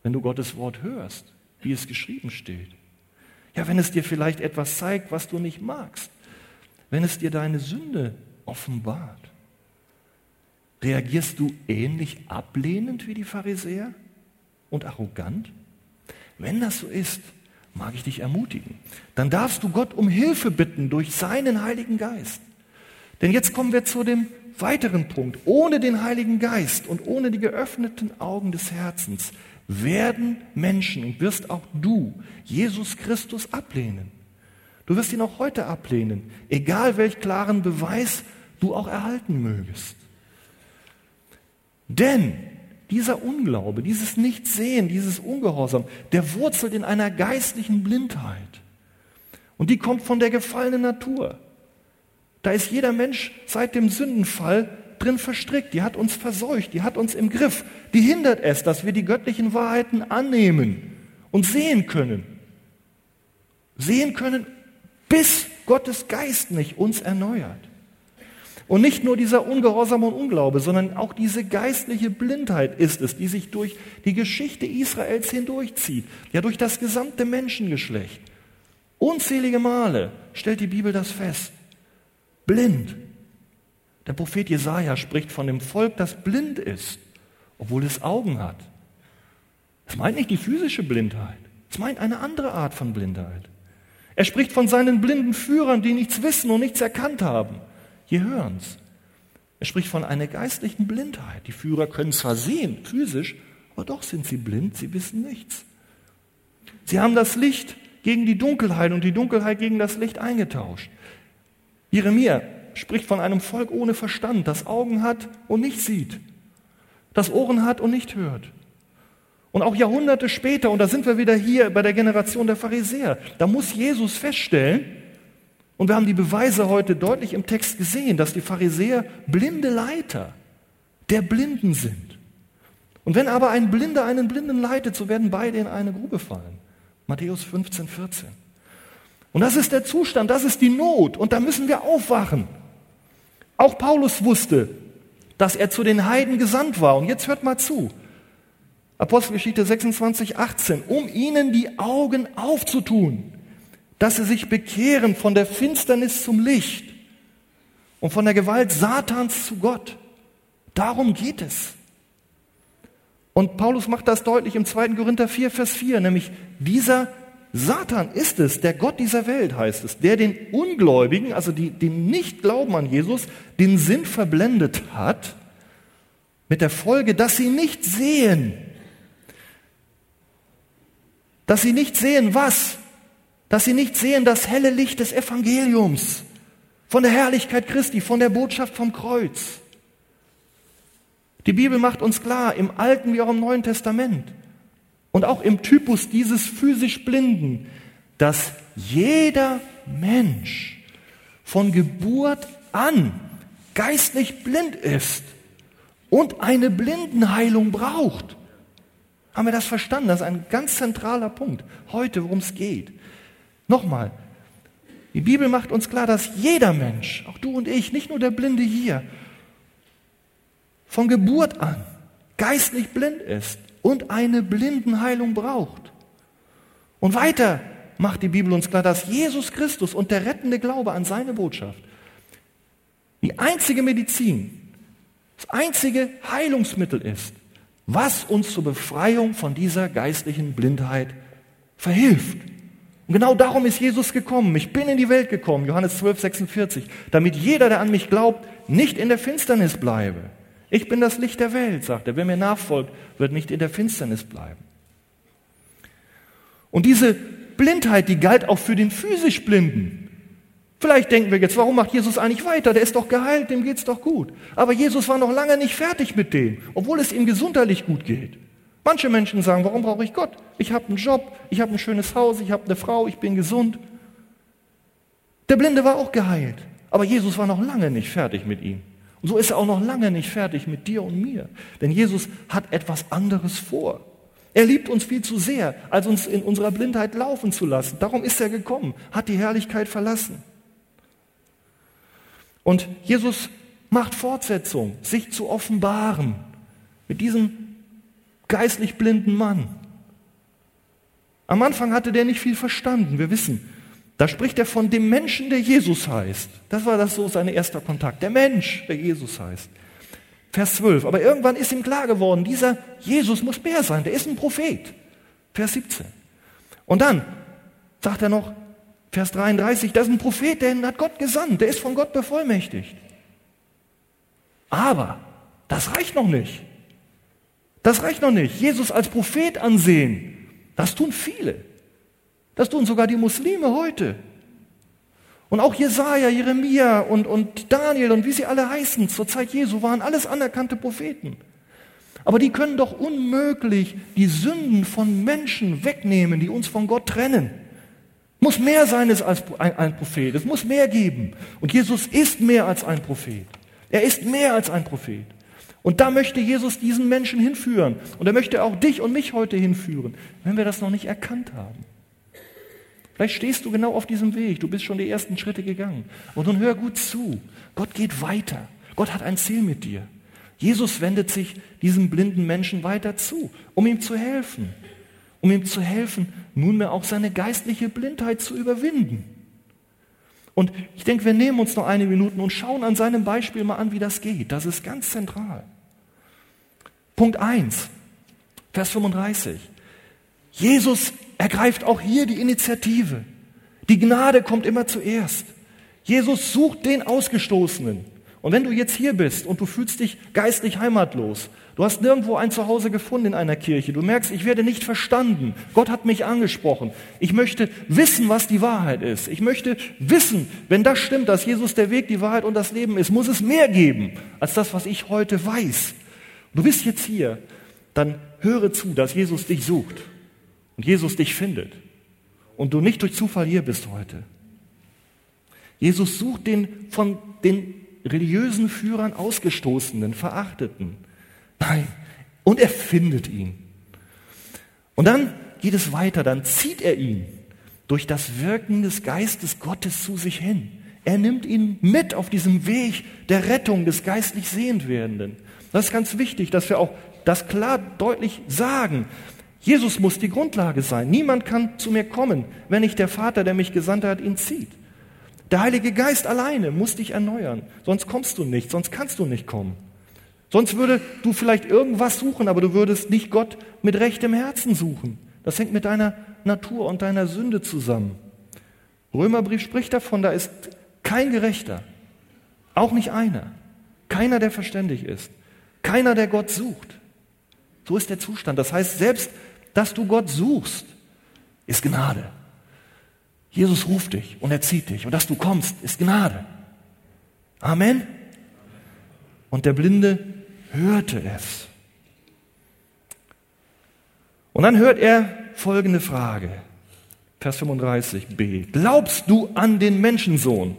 Wenn du Gottes Wort hörst, wie es geschrieben steht. Ja, wenn es dir vielleicht etwas zeigt, was du nicht magst. Wenn es dir deine Sünde offenbart. Reagierst du ähnlich ablehnend wie die Pharisäer und arrogant? Wenn das so ist, mag ich dich ermutigen. Dann darfst du Gott um Hilfe bitten durch seinen Heiligen Geist. Denn jetzt kommen wir zu dem weiteren Punkt. Ohne den Heiligen Geist und ohne die geöffneten Augen des Herzens werden Menschen und wirst auch du Jesus Christus ablehnen. Du wirst ihn auch heute ablehnen, egal welch klaren Beweis du auch erhalten mögest. Denn dieser Unglaube, dieses Nichtsehen, dieses Ungehorsam, der wurzelt in einer geistlichen Blindheit. Und die kommt von der gefallenen Natur. Da ist jeder Mensch seit dem Sündenfall drin verstrickt. Die hat uns verseucht, die hat uns im Griff. Die hindert es, dass wir die göttlichen Wahrheiten annehmen und sehen können. Sehen können, bis Gottes Geist nicht uns erneuert. Und nicht nur dieser Ungehorsam und Unglaube, sondern auch diese geistliche Blindheit ist es, die sich durch die Geschichte Israels hindurchzieht, ja durch das gesamte Menschengeschlecht. Unzählige Male stellt die Bibel das fest. Blind. Der Prophet Jesaja spricht von dem Volk, das blind ist, obwohl es Augen hat. Es meint nicht die physische Blindheit, es meint eine andere Art von Blindheit. Er spricht von seinen blinden Führern, die nichts wissen und nichts erkannt haben. Hier hören's. Er spricht von einer geistlichen Blindheit. Die Führer können zwar sehen, physisch, aber doch sind sie blind, sie wissen nichts. Sie haben das Licht gegen die Dunkelheit und die Dunkelheit gegen das Licht eingetauscht. Jeremia spricht von einem Volk ohne Verstand, das Augen hat und nicht sieht, das Ohren hat und nicht hört. Und auch Jahrhunderte später, und da sind wir wieder hier bei der Generation der Pharisäer, da muss Jesus feststellen, und wir haben die Beweise heute deutlich im Text gesehen, dass die Pharisäer blinde Leiter der Blinden sind. Und wenn aber ein Blinder einen Blinden leitet, so werden beide in eine Grube fallen. Matthäus 15, 14. Und das ist der Zustand, das ist die Not. Und da müssen wir aufwachen. Auch Paulus wusste, dass er zu den Heiden gesandt war. Und jetzt hört mal zu. Apostelgeschichte 26, 18. Um ihnen die Augen aufzutun dass sie sich bekehren von der Finsternis zum Licht und von der Gewalt Satans zu Gott. Darum geht es. Und Paulus macht das deutlich im 2. Korinther 4, Vers 4, nämlich dieser Satan ist es, der Gott dieser Welt heißt es, der den Ungläubigen, also die, die nicht glauben an Jesus, den Sinn verblendet hat, mit der Folge, dass sie nicht sehen. Dass sie nicht sehen, was? dass sie nicht sehen das helle Licht des Evangeliums, von der Herrlichkeit Christi, von der Botschaft vom Kreuz. Die Bibel macht uns klar, im Alten wie auch im Neuen Testament und auch im Typus dieses physisch Blinden, dass jeder Mensch von Geburt an geistlich blind ist und eine Blindenheilung braucht. Haben wir das verstanden? Das ist ein ganz zentraler Punkt heute, worum es geht. Nochmal, die Bibel macht uns klar, dass jeder Mensch, auch du und ich, nicht nur der Blinde hier, von Geburt an geistlich blind ist und eine Blindenheilung braucht. Und weiter macht die Bibel uns klar, dass Jesus Christus und der rettende Glaube an seine Botschaft die einzige Medizin, das einzige Heilungsmittel ist, was uns zur Befreiung von dieser geistlichen Blindheit verhilft. Und genau darum ist Jesus gekommen. Ich bin in die Welt gekommen, Johannes 12, 46, damit jeder, der an mich glaubt, nicht in der Finsternis bleibe. Ich bin das Licht der Welt, sagt er. Wer mir nachfolgt, wird nicht in der Finsternis bleiben. Und diese Blindheit, die galt auch für den physisch Blinden. Vielleicht denken wir jetzt, warum macht Jesus eigentlich weiter? Der ist doch geheilt, dem geht's doch gut. Aber Jesus war noch lange nicht fertig mit dem, obwohl es ihm gesundheitlich gut geht. Manche Menschen sagen, warum brauche ich Gott? Ich habe einen Job, ich habe ein schönes Haus, ich habe eine Frau, ich bin gesund. Der Blinde war auch geheilt, aber Jesus war noch lange nicht fertig mit ihm. Und so ist er auch noch lange nicht fertig mit dir und mir. Denn Jesus hat etwas anderes vor. Er liebt uns viel zu sehr, als uns in unserer Blindheit laufen zu lassen. Darum ist er gekommen, hat die Herrlichkeit verlassen. Und Jesus macht Fortsetzung, sich zu offenbaren mit diesem geistlich blinden Mann. Am Anfang hatte der nicht viel verstanden, wir wissen. Da spricht er von dem Menschen, der Jesus heißt. Das war das so sein erster Kontakt. Der Mensch, der Jesus heißt. Vers 12. Aber irgendwann ist ihm klar geworden, dieser Jesus muss mehr sein. Der ist ein Prophet. Vers 17. Und dann sagt er noch, Vers 33, das ist ein Prophet, den hat Gott gesandt. Der ist von Gott bevollmächtigt. Aber das reicht noch nicht. Das reicht noch nicht. Jesus als Prophet ansehen, das tun viele. Das tun sogar die Muslime heute. Und auch Jesaja, Jeremia und, und Daniel und wie sie alle heißen zur Zeit Jesu waren alles anerkannte Propheten. Aber die können doch unmöglich die Sünden von Menschen wegnehmen, die uns von Gott trennen. Muss mehr sein als ein, ein Prophet. Es muss mehr geben. Und Jesus ist mehr als ein Prophet. Er ist mehr als ein Prophet. Und da möchte Jesus diesen Menschen hinführen. Und er möchte auch dich und mich heute hinführen, wenn wir das noch nicht erkannt haben. Vielleicht stehst du genau auf diesem Weg, du bist schon die ersten Schritte gegangen. Und nun hör gut zu. Gott geht weiter. Gott hat ein Ziel mit dir. Jesus wendet sich diesem blinden Menschen weiter zu, um ihm zu helfen. Um ihm zu helfen, nunmehr auch seine geistliche Blindheit zu überwinden. Und ich denke, wir nehmen uns noch eine Minute und schauen an seinem Beispiel mal an, wie das geht. Das ist ganz zentral. Punkt 1, Vers 35. Jesus ergreift auch hier die Initiative. Die Gnade kommt immer zuerst. Jesus sucht den Ausgestoßenen. Und wenn du jetzt hier bist und du fühlst dich geistlich heimatlos, du hast nirgendwo ein Zuhause gefunden in einer Kirche, du merkst, ich werde nicht verstanden, Gott hat mich angesprochen, ich möchte wissen, was die Wahrheit ist, ich möchte wissen, wenn das stimmt, dass Jesus der Weg, die Wahrheit und das Leben ist, muss es mehr geben als das, was ich heute weiß. Du bist jetzt hier, dann höre zu, dass Jesus dich sucht und Jesus dich findet und du nicht durch Zufall hier bist heute. Jesus sucht den von den religiösen Führern ausgestoßenen, verachteten. Nein, und er findet ihn. Und dann geht es weiter, dann zieht er ihn durch das Wirken des Geistes Gottes zu sich hin. Er nimmt ihn mit auf diesem Weg der Rettung des geistlich Sehendwerdenden. Das ist ganz wichtig, dass wir auch das klar deutlich sagen. Jesus muss die Grundlage sein. Niemand kann zu mir kommen, wenn nicht der Vater, der mich gesandt hat, ihn zieht. Der Heilige Geist alleine muss dich erneuern. Sonst kommst du nicht, sonst kannst du nicht kommen. Sonst würde du vielleicht irgendwas suchen, aber du würdest nicht Gott mit rechtem Herzen suchen. Das hängt mit deiner Natur und deiner Sünde zusammen. Römerbrief spricht davon, da ist kein Gerechter, auch nicht einer, keiner, der verständig ist, keiner, der Gott sucht. So ist der Zustand. Das heißt, selbst, dass du Gott suchst, ist Gnade. Jesus ruft dich und er zieht dich. Und dass du kommst, ist Gnade. Amen. Und der Blinde hörte es. Und dann hört er folgende Frage. Vers 35b. Glaubst du an den Menschensohn?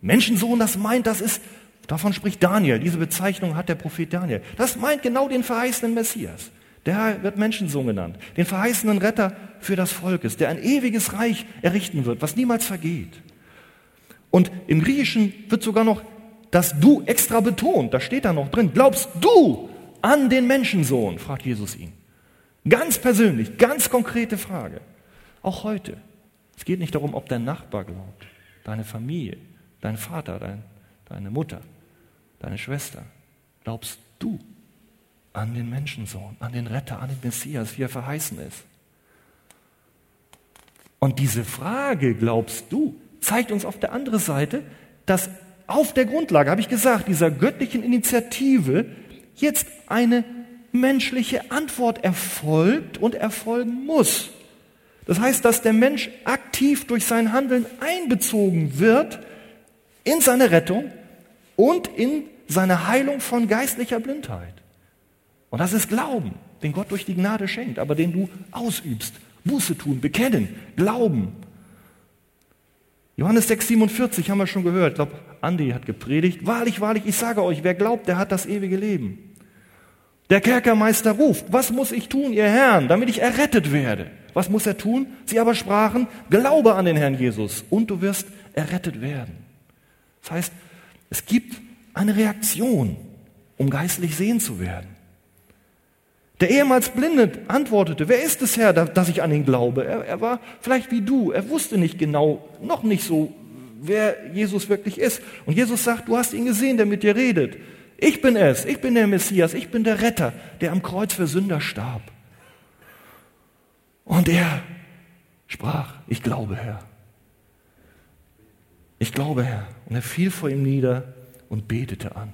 Menschensohn, das meint, das ist, davon spricht Daniel. Diese Bezeichnung hat der Prophet Daniel. Das meint genau den verheißenen Messias. Der wird Menschensohn genannt, den verheißenen Retter für das Volkes, der ein ewiges Reich errichten wird, was niemals vergeht. Und im Griechischen wird sogar noch das Du extra betont, da steht da noch drin, glaubst du an den Menschensohn, fragt Jesus ihn. Ganz persönlich, ganz konkrete Frage. Auch heute. Es geht nicht darum, ob dein Nachbar glaubt, deine Familie, dein Vater, dein, deine Mutter, deine Schwester. Glaubst du an den Menschensohn, an den Retter, an den Messias, wie er verheißen ist. Und diese Frage, glaubst du, zeigt uns auf der anderen Seite, dass auf der Grundlage, habe ich gesagt, dieser göttlichen Initiative jetzt eine menschliche Antwort erfolgt und erfolgen muss. Das heißt, dass der Mensch aktiv durch sein Handeln einbezogen wird in seine Rettung und in seine Heilung von geistlicher Blindheit. Und das ist Glauben, den Gott durch die Gnade schenkt, aber den du ausübst. Buße tun, bekennen, glauben. Johannes 6,47 haben wir schon gehört. Ich glaube, Andi hat gepredigt. Wahrlich, wahrlich, ich sage euch, wer glaubt, der hat das ewige Leben. Der Kerkermeister ruft, was muss ich tun, ihr Herrn, damit ich errettet werde? Was muss er tun? Sie aber sprachen, glaube an den Herrn Jesus und du wirst errettet werden. Das heißt, es gibt eine Reaktion, um geistlich sehen zu werden. Der ehemals Blinde antwortete, wer ist es Herr, dass ich an ihn glaube? Er, er, war vielleicht wie du, er wusste nicht genau, noch nicht so, wer Jesus wirklich ist. Und Jesus sagt, du hast ihn gesehen, der mit dir redet. Ich bin es, ich bin der Messias, ich bin der Retter, der am Kreuz für Sünder starb. Und er sprach, ich glaube, Herr. Ich glaube, Herr. Und er fiel vor ihm nieder und betete an.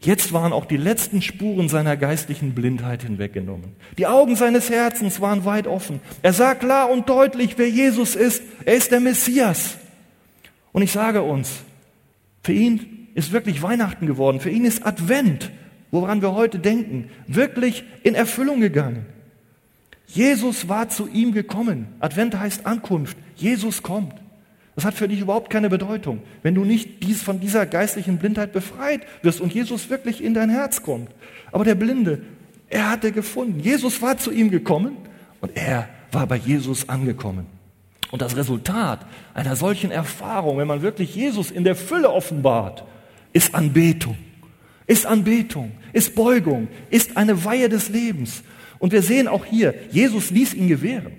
Jetzt waren auch die letzten Spuren seiner geistlichen Blindheit hinweggenommen. Die Augen seines Herzens waren weit offen. Er sah klar und deutlich, wer Jesus ist. Er ist der Messias. Und ich sage uns, für ihn ist wirklich Weihnachten geworden. Für ihn ist Advent, woran wir heute denken, wirklich in Erfüllung gegangen. Jesus war zu ihm gekommen. Advent heißt Ankunft. Jesus kommt. Das hat für dich überhaupt keine Bedeutung, wenn du nicht dies, von dieser geistlichen Blindheit befreit wirst und Jesus wirklich in dein Herz kommt. Aber der Blinde, er hatte gefunden. Jesus war zu ihm gekommen und er war bei Jesus angekommen. Und das Resultat einer solchen Erfahrung, wenn man wirklich Jesus in der Fülle offenbart, ist Anbetung, ist Anbetung, ist Beugung, ist eine Weihe des Lebens. Und wir sehen auch hier, Jesus ließ ihn gewähren.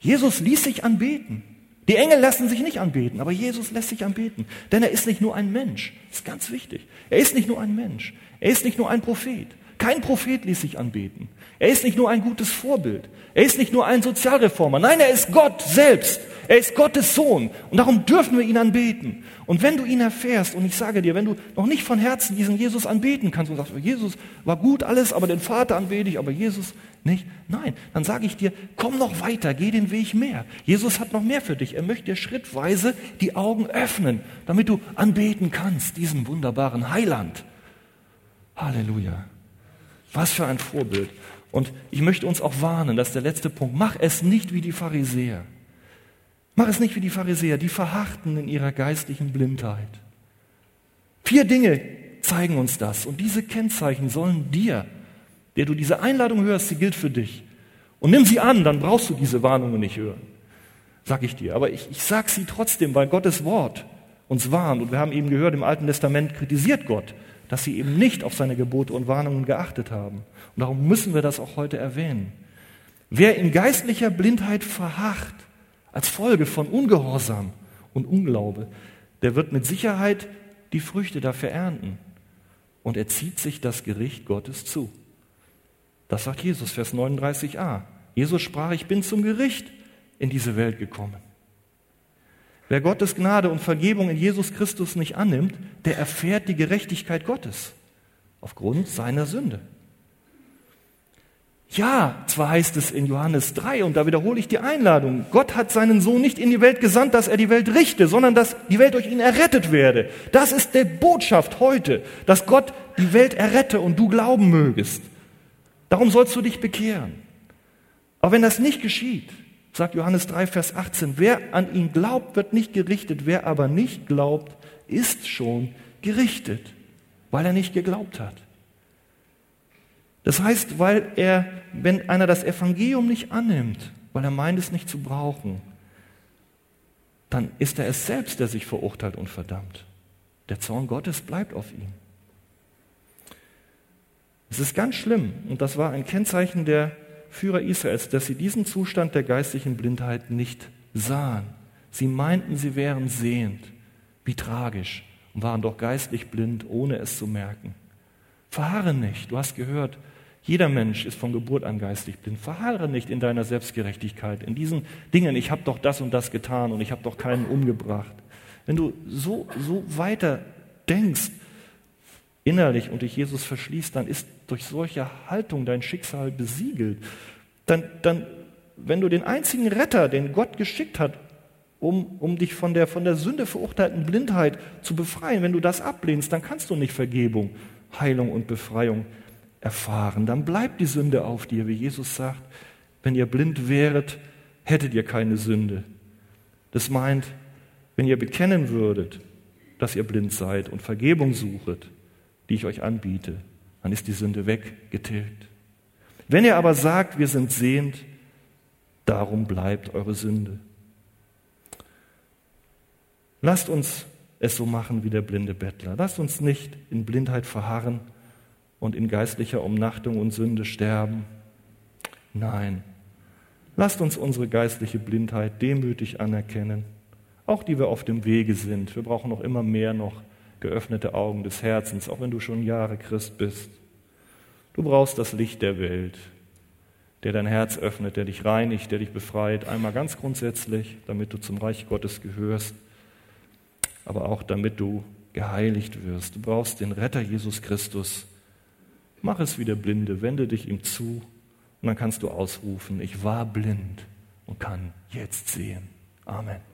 Jesus ließ sich anbeten. Die Engel lassen sich nicht anbeten, aber Jesus lässt sich anbeten. Denn er ist nicht nur ein Mensch. Das ist ganz wichtig. Er ist nicht nur ein Mensch. Er ist nicht nur ein Prophet. Kein Prophet ließ sich anbeten. Er ist nicht nur ein gutes Vorbild. Er ist nicht nur ein Sozialreformer. Nein, er ist Gott selbst. Er ist Gottes Sohn. Und darum dürfen wir ihn anbeten. Und wenn du ihn erfährst, und ich sage dir, wenn du noch nicht von Herzen diesen Jesus anbeten kannst und sagst, Jesus war gut alles, aber den Vater anbete ich, aber Jesus nicht. Nein, dann sage ich dir, komm noch weiter, geh den Weg mehr. Jesus hat noch mehr für dich. Er möchte dir schrittweise die Augen öffnen, damit du anbeten kannst, diesen wunderbaren Heiland. Halleluja. Was für ein Vorbild. Und ich möchte uns auch warnen, dass der letzte Punkt, mach es nicht wie die Pharisäer. Mach es nicht wie die Pharisäer, die verharrten in ihrer geistlichen Blindheit. Vier Dinge zeigen uns das. Und diese Kennzeichen sollen dir, der du diese Einladung hörst, sie gilt für dich. Und nimm sie an, dann brauchst du diese Warnungen nicht hören. Sag ich dir. Aber ich, ich sag sie trotzdem, weil Gottes Wort uns warnt. Und wir haben eben gehört, im Alten Testament kritisiert Gott dass sie eben nicht auf seine Gebote und Warnungen geachtet haben. Und darum müssen wir das auch heute erwähnen. Wer in geistlicher Blindheit verharrt, als Folge von Ungehorsam und Unglaube, der wird mit Sicherheit die Früchte dafür ernten. Und er zieht sich das Gericht Gottes zu. Das sagt Jesus, Vers 39a. Jesus sprach, ich bin zum Gericht in diese Welt gekommen. Wer Gottes Gnade und Vergebung in Jesus Christus nicht annimmt, der erfährt die Gerechtigkeit Gottes aufgrund seiner Sünde. Ja, zwar heißt es in Johannes 3, und da wiederhole ich die Einladung, Gott hat seinen Sohn nicht in die Welt gesandt, dass er die Welt richte, sondern dass die Welt durch ihn errettet werde. Das ist die Botschaft heute, dass Gott die Welt errette und du glauben mögest. Darum sollst du dich bekehren. Aber wenn das nicht geschieht, sagt Johannes 3, Vers 18, wer an ihn glaubt, wird nicht gerichtet, wer aber nicht glaubt, ist schon gerichtet, weil er nicht geglaubt hat. Das heißt, weil er, wenn einer das Evangelium nicht annimmt, weil er meint es nicht zu brauchen, dann ist er es selbst, der sich verurteilt und verdammt. Der Zorn Gottes bleibt auf ihm. Es ist ganz schlimm und das war ein Kennzeichen der Führer Israels, dass sie diesen Zustand der geistlichen Blindheit nicht sahen. Sie meinten, sie wären sehend. Wie tragisch. Und waren doch geistlich blind, ohne es zu merken. Verharre nicht. Du hast gehört, jeder Mensch ist von Geburt an geistig blind. Verharre nicht in deiner Selbstgerechtigkeit, in diesen Dingen, ich habe doch das und das getan und ich habe doch keinen umgebracht. Wenn du so, so weiter denkst, innerlich und dich Jesus verschließt, dann ist durch solche Haltung dein Schicksal besiegelt. Dann, dann, wenn du den einzigen Retter, den Gott geschickt hat, um, um dich von der, von der Sünde verurteilten Blindheit zu befreien, wenn du das ablehnst, dann kannst du nicht Vergebung, Heilung und Befreiung erfahren. Dann bleibt die Sünde auf dir, wie Jesus sagt. Wenn ihr blind wäret, hättet ihr keine Sünde. Das meint, wenn ihr bekennen würdet, dass ihr blind seid und Vergebung suchet, die ich euch anbiete, dann ist die Sünde weggetilgt. Wenn ihr aber sagt, wir sind sehend, darum bleibt eure Sünde. Lasst uns es so machen wie der blinde Bettler. Lasst uns nicht in Blindheit verharren und in geistlicher Umnachtung und Sünde sterben. Nein, lasst uns unsere geistliche Blindheit demütig anerkennen, auch die wir auf dem Wege sind. Wir brauchen noch immer mehr noch geöffnete Augen des Herzens, auch wenn du schon Jahre Christ bist. Du brauchst das Licht der Welt, der dein Herz öffnet, der dich reinigt, der dich befreit, einmal ganz grundsätzlich, damit du zum Reich Gottes gehörst, aber auch damit du geheiligt wirst. Du brauchst den Retter Jesus Christus. Mach es wie der Blinde, wende dich ihm zu und dann kannst du ausrufen, ich war blind und kann jetzt sehen. Amen.